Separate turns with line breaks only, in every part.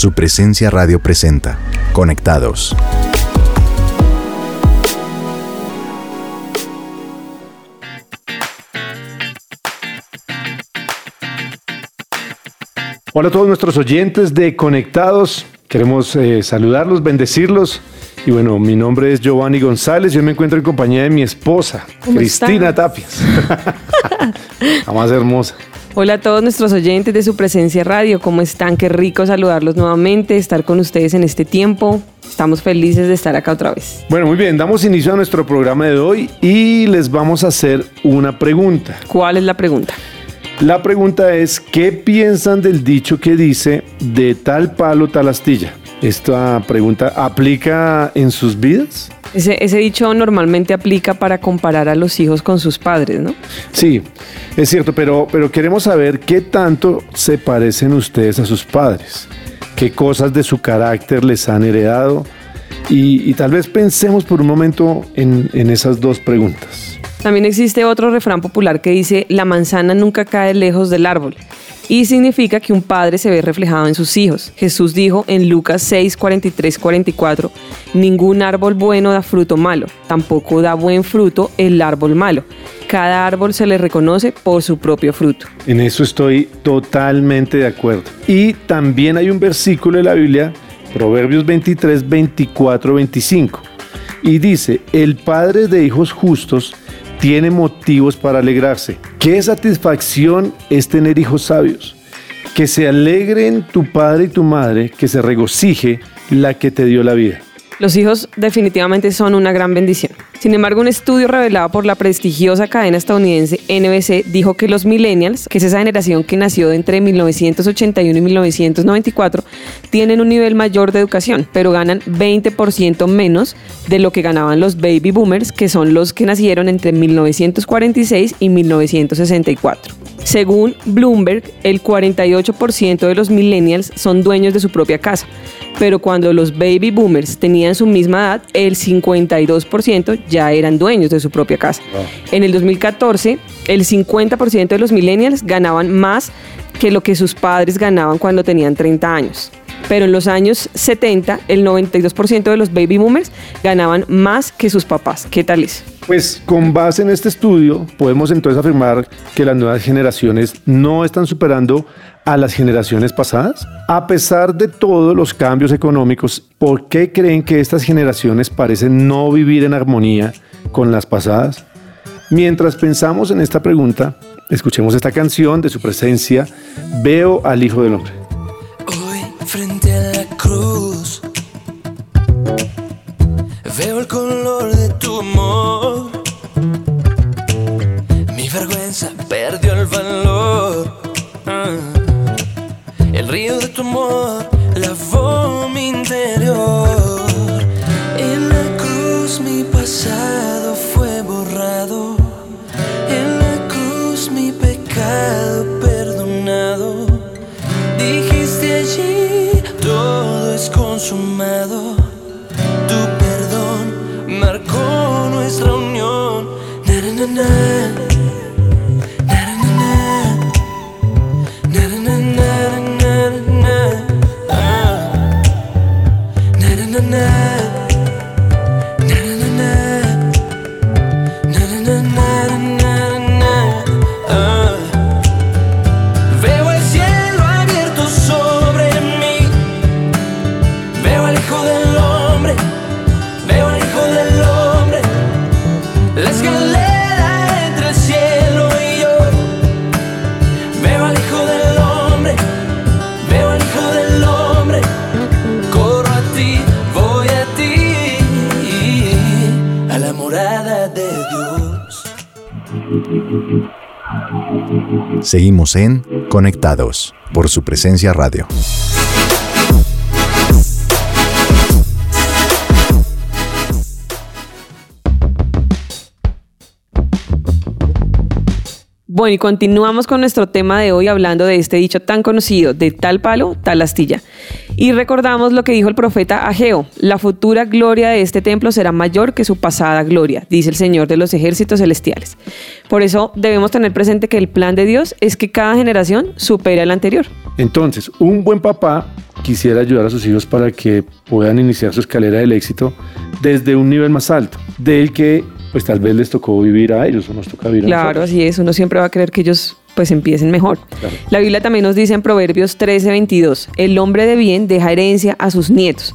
Su presencia radio presenta. Conectados.
Hola a todos nuestros oyentes de Conectados. Queremos eh, saludarlos, bendecirlos. Y bueno, mi nombre es Giovanni González. Yo me encuentro en compañía de mi esposa, Cristina Tapias. La más hermosa.
Hola a todos nuestros oyentes de su presencia radio, ¿cómo están? Qué rico saludarlos nuevamente, estar con ustedes en este tiempo. Estamos felices de estar acá otra vez.
Bueno, muy bien, damos inicio a nuestro programa de hoy y les vamos a hacer una pregunta.
¿Cuál es la pregunta?
La pregunta es, ¿qué piensan del dicho que dice de tal palo, tal astilla? ¿Esta pregunta aplica en sus vidas?
Ese, dicho normalmente aplica para comparar a los hijos con sus padres, ¿no?
Sí, es cierto, pero, pero queremos saber qué tanto se parecen ustedes a sus padres, qué cosas de su carácter les han heredado y, tal vez pensemos por un momento en, en esas dos preguntas.
También existe otro refrán popular que dice, la manzana nunca cae lejos del árbol. Y significa que un padre se ve reflejado en sus hijos. Jesús dijo en Lucas 6, 43, 44, ningún árbol bueno da fruto malo, tampoco da buen fruto el árbol malo. Cada árbol se le reconoce por su propio fruto.
En eso estoy totalmente de acuerdo. Y también hay un versículo de la Biblia, Proverbios 23, 24, 25. Y dice, el padre de hijos justos tiene motivos para alegrarse. Qué satisfacción es tener hijos sabios. Que se alegren tu padre y tu madre, que se regocije la que te dio la vida.
Los hijos definitivamente son una gran bendición. Sin embargo, un estudio revelado por la prestigiosa cadena estadounidense NBC dijo que los millennials, que es esa generación que nació entre 1981 y 1994, tienen un nivel mayor de educación, pero ganan 20% menos de lo que ganaban los baby boomers, que son los que nacieron entre 1946 y 1964. Según Bloomberg, el 48% de los millennials son dueños de su propia casa, pero cuando los baby boomers tenían su misma edad, el 52% ya eran dueños de su propia casa. En el 2014, el 50% de los millennials ganaban más que lo que sus padres ganaban cuando tenían 30 años. Pero en los años 70, el 92% de los baby boomers ganaban más que sus papás. ¿Qué tal es?
Pues con base en este estudio podemos entonces afirmar que las nuevas generaciones no están superando a las generaciones pasadas. A pesar de todos los cambios económicos, ¿por qué creen que estas generaciones parecen no vivir en armonía con las pasadas? Mientras pensamos en esta pregunta, escuchemos esta canción de su presencia, Veo al Hijo del Hombre.
Amor
Seguimos en Conectados por su presencia radio.
Bueno, y continuamos con nuestro tema de hoy hablando de este dicho tan conocido, de tal palo, tal astilla. Y recordamos lo que dijo el profeta Ageo, la futura gloria de este templo será mayor que su pasada gloria, dice el Señor de los ejércitos celestiales. Por eso debemos tener presente que el plan de Dios es que cada generación supere a la anterior.
Entonces, un buen papá quisiera ayudar a sus hijos para que puedan iniciar su escalera del éxito desde un nivel más alto, del que pues tal vez les tocó vivir a ellos o nos toca vivir a
Claro, así es. Uno siempre va a querer que ellos pues empiecen mejor.
Claro.
La Biblia también nos dice en Proverbios 13:22, el hombre de bien deja herencia a sus nietos.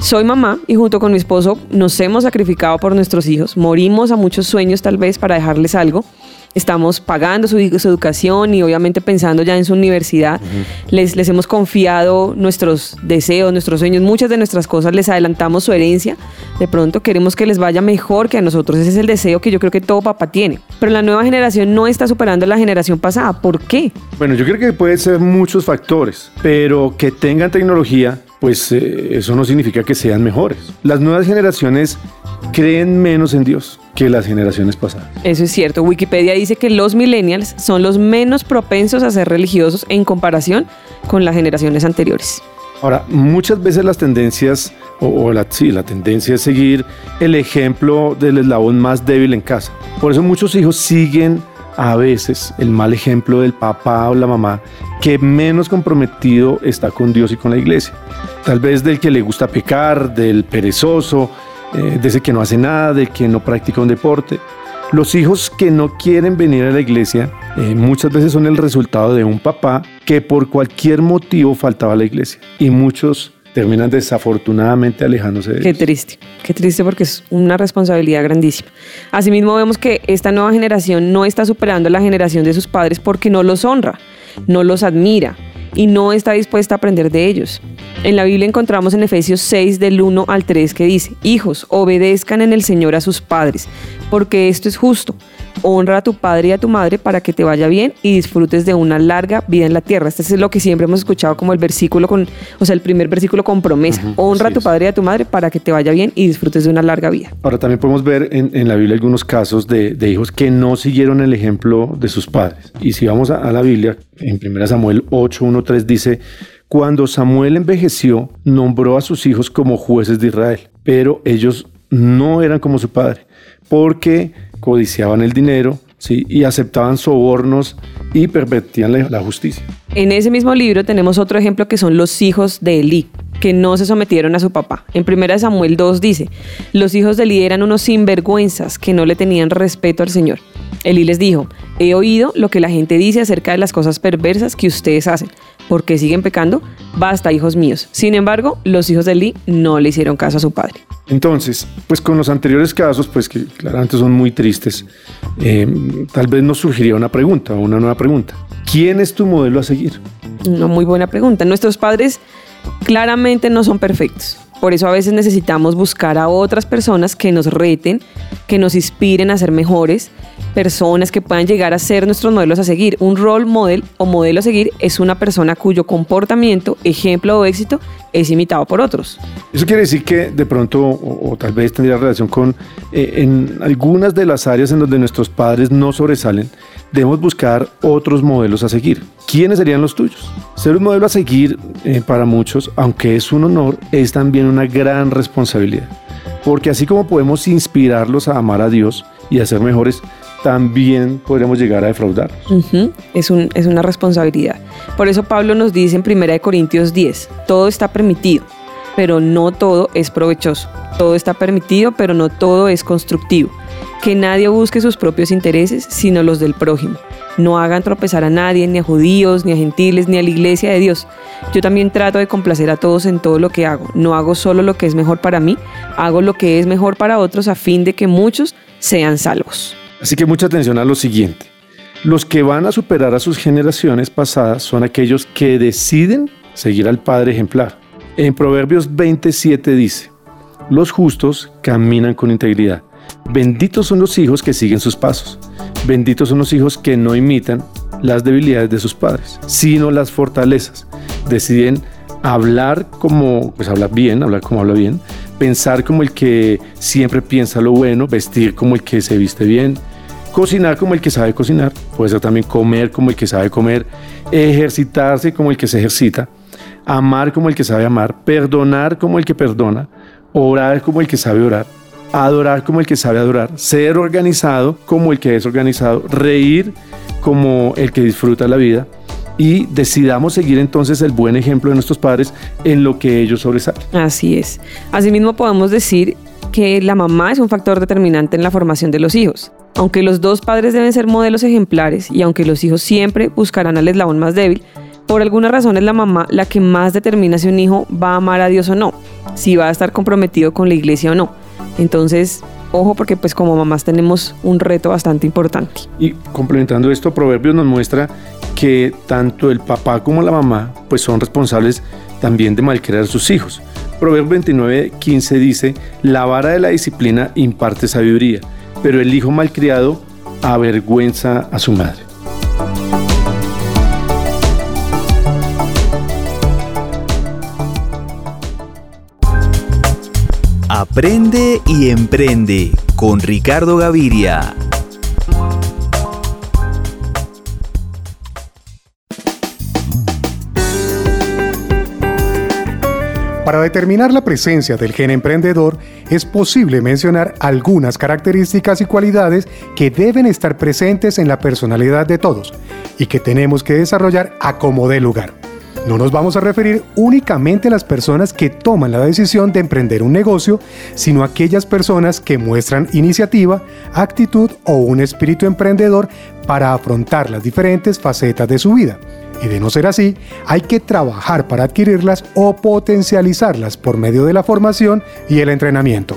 Soy mamá y junto con mi esposo nos hemos sacrificado por nuestros hijos, morimos a muchos sueños tal vez para dejarles algo. Estamos pagando su, su educación y obviamente pensando ya en su universidad. les, les hemos confiado nuestros deseos, nuestros sueños, muchas de nuestras cosas, les adelantamos su herencia. De pronto queremos que les vaya mejor que a nosotros. Ese es el deseo que yo creo que todo papá tiene. Pero la nueva generación no está superando a la generación pasada. ¿Por qué?
Bueno, yo creo que puede ser muchos factores, pero que tengan tecnología, pues eh, eso no significa que sean mejores. Las nuevas generaciones creen menos en Dios que las generaciones pasadas.
Eso es cierto. Wikipedia dice que los millennials son los menos propensos a ser religiosos en comparación con las generaciones anteriores.
Ahora, muchas veces las tendencias, o, o la, sí, la tendencia es seguir el ejemplo del eslabón más débil en casa. Por eso muchos hijos siguen a veces el mal ejemplo del papá o la mamá que menos comprometido está con Dios y con la iglesia. Tal vez del que le gusta pecar, del perezoso, eh, de ese que no hace nada, del que no practica un deporte. Los hijos que no quieren venir a la iglesia eh, muchas veces son el resultado de un papá que por cualquier motivo faltaba a la iglesia. Y muchos terminan desafortunadamente alejándose de
Qué triste, qué triste porque es una responsabilidad grandísima. Asimismo vemos que esta nueva generación no está superando a la generación de sus padres porque no los honra, no los admira y no está dispuesta a aprender de ellos. En la Biblia encontramos en Efesios 6 del 1 al 3 que dice, Hijos, obedezcan en el Señor a sus padres, porque esto es justo. Honra a tu padre y a tu madre para que te vaya bien y disfrutes de una larga vida en la tierra. Este es lo que siempre hemos escuchado como el versículo con, o sea, el primer versículo con promesa. Honra a tu
es.
padre y a tu madre para que te vaya bien y disfrutes de una larga vida.
Ahora también podemos ver en, en la Biblia algunos casos de, de hijos que no siguieron el ejemplo de sus padres. Y si vamos a, a la Biblia, en 1 Samuel 8, 1, 3 dice, cuando Samuel envejeció, nombró a sus hijos como jueces de Israel, pero ellos no eran como su padre, porque codiciaban el dinero ¿sí? y aceptaban sobornos y pervertían la, justicia.
En ese mismo libro tenemos otro ejemplo que son los hijos de Elí, que no se sometieron a su papá. En 1 Samuel 2 dice, los hijos de Elí eran unos sinvergüenzas que no le tenían respeto al Señor. Elí les dijo, he oído lo que la gente dice acerca de las cosas perversas que ustedes hacen. ¿Por qué siguen pecando? Basta, hijos míos. Sin embargo, los hijos de Elí no le hicieron caso a su padre.
Entonces, pues con los anteriores casos, pues que claramente son muy tristes, eh, tal vez nos surgiría una pregunta, una nueva pregunta. ¿Quién es tu modelo a seguir?
Una muy buena pregunta. Nuestros padres claramente no son perfectos. Por eso a veces necesitamos buscar a otras personas que nos reten, que nos inspiren a ser mejores, personas que puedan llegar a ser nuestros modelos a seguir. Un role model o modelo a seguir es una persona cuyo comportamiento, ejemplo o éxito es imitado por otros.
Eso quiere decir que de pronto, o, tal vez tendría relación con, eh, en algunas de las áreas en donde nuestros padres no sobresalen, debemos buscar otros modelos a seguir. ¿Quiénes serían los tuyos? Ser un modelo a seguir eh, para muchos, aunque es un honor, es también una gran responsabilidad. Porque así como podemos inspirarlos a amar a Dios y a ser mejores, también podremos llegar a defraudar.
Es, un- es una responsabilidad. Por eso Pablo nos dice en 1 Corintios 10, todo está permitido, pero no todo es provechoso. Todo está permitido, pero no todo es constructivo. Que nadie busque sus propios intereses, sino los del prójimo. No hagan tropezar a nadie, ni a judíos, ni a gentiles, ni a la iglesia de Dios. Yo también trato de complacer a todos en todo lo que hago. No hago solo lo que es mejor para mí, hago lo que es mejor para otros a fin de que muchos sean salvos.
Así que mucha atención a lo siguiente. Los que van a superar a sus generaciones pasadas son aquellos que deciden seguir al Padre ejemplar. En Proverbios 27 dice, los justos caminan con integridad. Benditos son los hijos que siguen sus pasos. Benditos son los hijos que no imitan las debilidades de sus padres, sino las fortalezas. Deciden hablar como, pues hablar bien, hablar como habla bien, pensar como el que siempre piensa lo bueno, vestir como el que se viste bien, cocinar como el que sabe cocinar, puede ser también comer como el que sabe comer, ejercitarse como el que se ejercita, amar como el que sabe amar, perdonar como el que perdona, orar como el que sabe orar, adorar como el que sabe adorar, ser organizado como el que es organizado, reír como el que disfruta la vida y decidamos seguir entonces el buen ejemplo de nuestros padres en lo que ellos sobresalen.
Así es. Asimismo podemos decir que la mamá es un factor determinante en la formación de los hijos. Aunque los dos padres deben ser modelos ejemplares y aunque los hijos siempre buscarán al eslabón más débil, por alguna razón es la mamá la que más determina si un hijo va a amar a Dios o no, si va a estar comprometido con la iglesia o no. Entonces, ojo porque pues como mamás tenemos un reto bastante importante.
Y complementando esto, Proverbios nos muestra que tanto el papá como la mamá pues son responsables también de malcriar a sus hijos. Proverbios 29, 15 dice, la vara de la disciplina imparte sabiduría, pero el hijo malcriado avergüenza a su madre.
Aprende y emprende con Ricardo Gaviria.
Para determinar la presencia del gen emprendedor, es posible mencionar algunas características y cualidades que deben estar presentes en la personalidad de todos y que tenemos que desarrollar a como dé lugar. No nos vamos a referir únicamente a las personas que toman la decisión de emprender un negocio, sino a aquellas personas que muestran iniciativa, actitud o un espíritu emprendedor para afrontar las diferentes facetas de su vida. Y de no ser así, hay que trabajar para adquirirlas o potencializarlas por medio de la formación y el entrenamiento.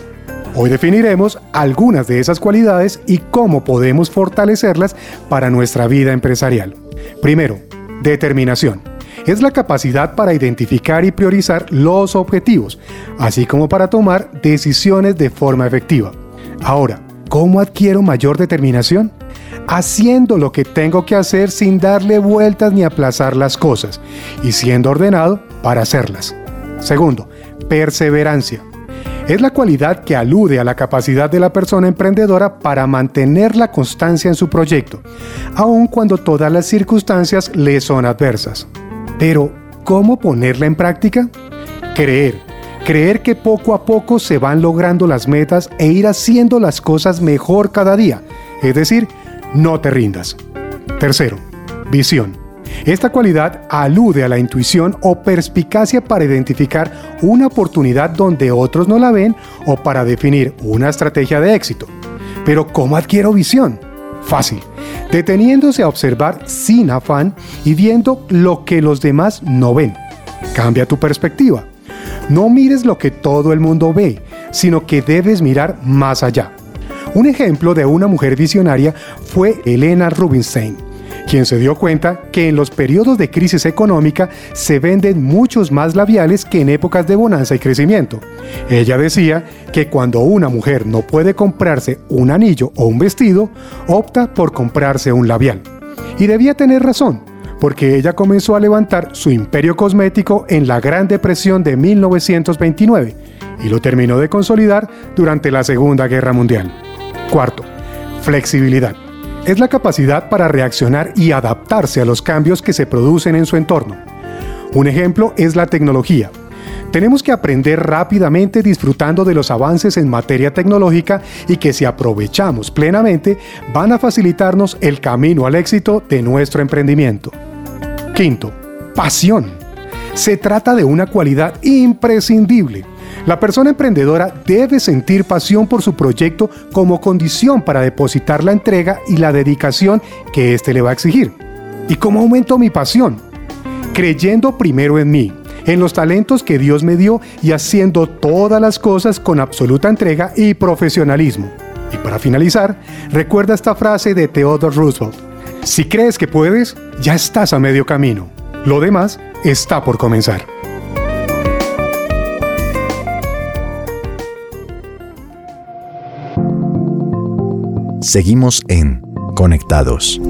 Hoy definiremos algunas de esas cualidades y cómo podemos fortalecerlas para nuestra vida empresarial. Primero, determinación es la capacidad para identificar y priorizar los objetivos, así como para tomar decisiones de forma efectiva. Ahora, ¿cómo adquiero mayor determinación? Haciendo lo que tengo que hacer sin darle vueltas ni aplazar las cosas, y siendo ordenado para hacerlas. Segundo, perseverancia. Es la cualidad que alude a la capacidad de la persona emprendedora para mantener la constancia en su proyecto, aun cuando todas las circunstancias le son adversas. Pero, ¿cómo ponerla en práctica? Creer. Creer que poco a poco se van logrando las metas e ir haciendo las cosas mejor cada día. Es decir, no te rindas. Tercero, visión. Esta cualidad alude a la intuición o perspicacia para identificar una oportunidad donde otros no la ven o para definir una estrategia de éxito. Pero ¿cómo adquiero visión? Fácil deteniéndose a observar sin afán y viendo lo que los demás no ven. Cambia tu perspectiva. No mires lo que todo el mundo ve, sino que debes mirar más allá. Un ejemplo de una mujer visionaria fue Elena Rubinstein, quien se dio cuenta que en los periodos de crisis económica se venden muchos más labiales que en épocas de bonanza y crecimiento. Ella decía que cuando una mujer no puede comprarse un anillo o un vestido, opta por comprarse un labial. Y debía tener razón, porque ella comenzó a levantar su imperio cosmético en la Gran Depresión de 1929 y lo terminó de consolidar durante la Segunda Guerra Mundial. Cuarto, flexibilidad es la capacidad para reaccionar y adaptarse a los cambios que se producen en su entorno. Un ejemplo es la tecnología. Tenemos que aprender rápidamente disfrutando de los avances en materia tecnológica y que si aprovechamos plenamente van a facilitarnos el camino al éxito de nuestro emprendimiento. Quinto, pasión. Se trata de una cualidad imprescindible la persona emprendedora debe sentir pasión por su proyecto como condición para depositar la entrega y la dedicación que éste le va a exigir. ¿Y cómo aumento mi pasión? Creyendo primero en mí, en los talentos que Dios me dio y haciendo todas las cosas con absoluta entrega y profesionalismo. Y para finalizar, recuerda esta frase de Theodore Roosevelt. Si crees que puedes, ya estás a medio camino. Lo demás está por comenzar.
Seguimos en Conectados.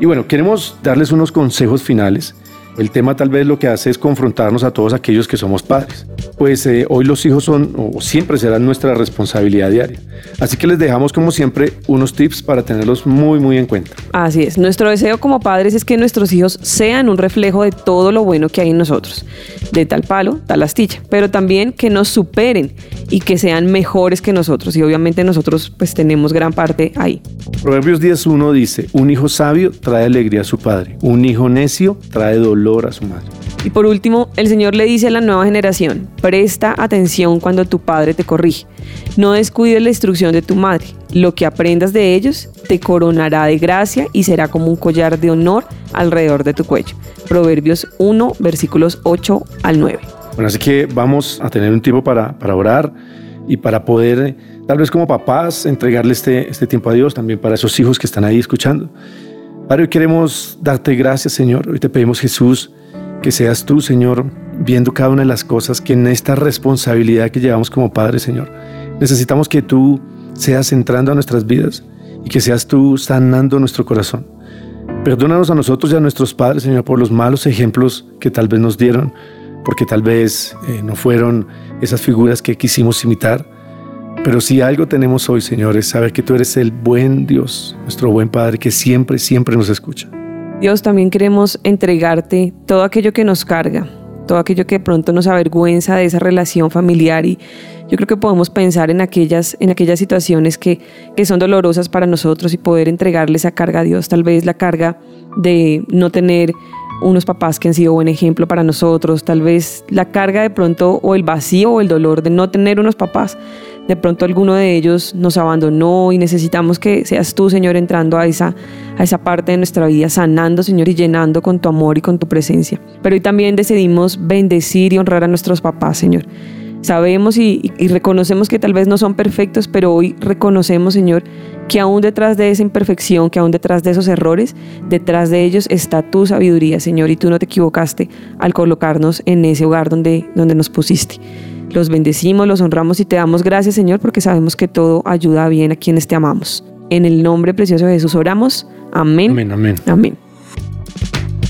Y bueno, queremos darles unos consejos finales. El tema tal vez lo que hace es confrontarnos a todos aquellos que somos padres. pues eh, hoy los hijos son o siempre serán nuestra responsabilidad diaria. Así que les dejamos como siempre unos tips para tenerlos muy muy en cuenta.
Así es, nuestro deseo como padres es que nuestros hijos sean un reflejo de todo lo bueno que hay en nosotros, de tal palo, tal astilla, pero también que nos superen y que sean mejores que nosotros y obviamente nosotros pues tenemos gran parte ahí.
Proverbios 10.1 dice, un hijo sabio trae alegría a su padre, un hijo necio trae dolor a su madre.
Y por último, el Señor le dice a la nueva generación, presta atención cuando tu padre te corrige. No descuides la instrucción de tu madre. Lo que aprendas de ellos te coronará de gracia y será como un collar de honor alrededor de tu cuello. Proverbios 1, versículos 8 al 9.
Bueno, así que vamos a tener un tiempo para, para orar y para poder, tal vez como papás, entregarle este, este tiempo a Dios, también para esos hijos que están ahí escuchando. Padre, hoy queremos darte gracias, Señor. Hoy te pedimos, Jesús, que seas tú, Señor, viendo cada una de las cosas que en esta responsabilidad que llevamos como padres, Señor, necesitamos que tú seas entrando a nuestras vidas y que seas tú sanando nuestro corazón. Perdónanos a nosotros y a nuestros padres, Señor, por los malos ejemplos que tal vez nos dieron, porque tal vez eh, no fueron esas figuras que quisimos imitar. Pero si algo tenemos hoy, Señor, es saber que tú eres el buen Dios, nuestro buen Padre, que siempre, siempre nos escucha.
Dios, también queremos entregarte todo aquello que nos carga, todo aquello que de pronto nos avergüenza de esa relación familiar y yo creo que podemos pensar en aquellas, en aquellas situaciones que, que son dolorosas para nosotros y poder entregarle esa carga a Dios, tal vez la carga de no tener unos papás que han sido buen ejemplo para nosotros, tal vez la carga de pronto o el vacío o el dolor de no tener unos papás de pronto alguno de ellos nos abandonó y necesitamos que seas tú, Señor, entrando a esa, a esa parte de nuestra vida, sanando, Señor, y llenando con tu amor y con tu presencia. Pero hoy también decidimos bendecir y honrar a nuestros papás, Señor. Sabemos y, reconocemos que tal vez no son perfectos, pero hoy reconocemos, Señor, que aún detrás de esa imperfección, que aún detrás de esos errores, detrás de ellos está tu sabiduría, Señor, y tú no te equivocaste al colocarnos en ese hogar donde, donde nos pusiste. Los bendecimos, los honramos y te damos gracias, Señor, porque sabemos que todo ayuda bien a quienes te amamos. En el nombre precioso de Jesús oramos. Amén.
Amén, amén.
Amén.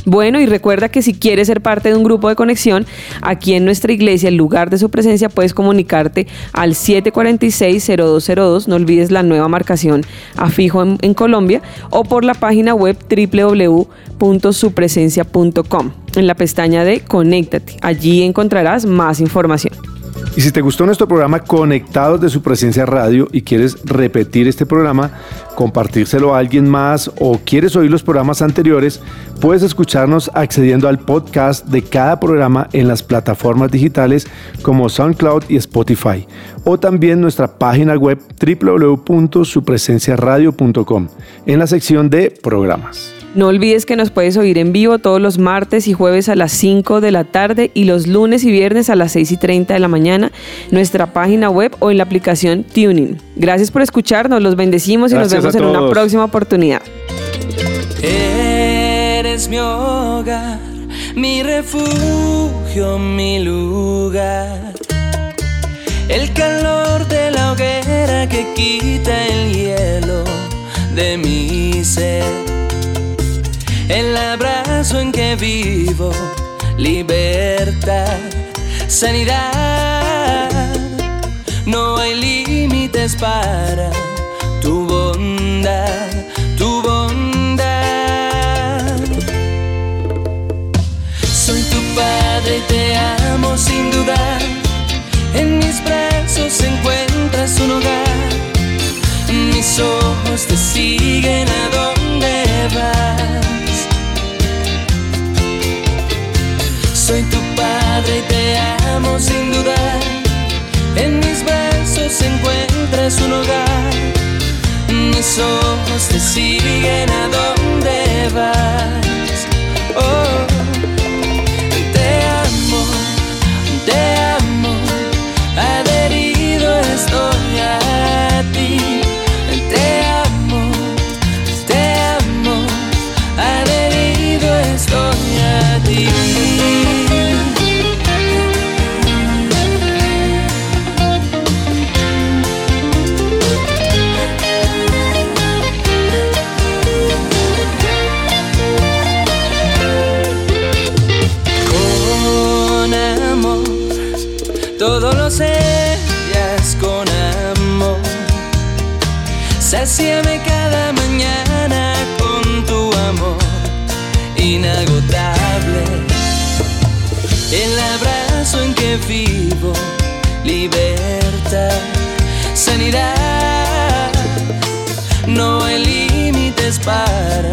Bueno, y recuerda que si quieres ser parte de un grupo de conexión, aquí en nuestra iglesia, el lugar de su presencia, puedes comunicarte al 746-0202, no olvides la nueva marcación a fijo en, en Colombia, o por la página web www.supresencia.com, en la pestaña de Conéctate. Allí encontrarás más información.
Y si te gustó nuestro programa Conectados de su presencia radio y quieres repetir este programa, compartírselo a alguien más o quieres oír los programas anteriores, puedes escucharnos accediendo al podcast de cada programa en las plataformas digitales como SoundCloud y Spotify o también nuestra página web www.supresenciaradio.com en la sección de programas.
No olvides que nos puedes oír en vivo todos los martes y jueves a las 5 de la tarde y los lunes y viernes a las 6 y 30 de la mañana, nuestra página web o en la aplicación Tuning. Gracias por escucharnos, los bendecimos y
Gracias
nos vemos en una próxima oportunidad.
Eres mi hogar, mi refugio, mi lugar. El calor de la hoguera que quita el hielo de mi ser. El abrazo en que vivo, libertad, sanidad. Límites para tu bondad, tu bondad. Soy tu padre y te amo sin dudar. En mis brazos encuentras un hogar. Mis ojos te siguen a donde vas. Soy tu padre y te amo sin dudar. Brazos encuentras un hogar. Mis ojos te siguen a donde Sáciame cada mañana con tu amor inagotable. El abrazo en que vivo, libertad, sanidad. No hay límites para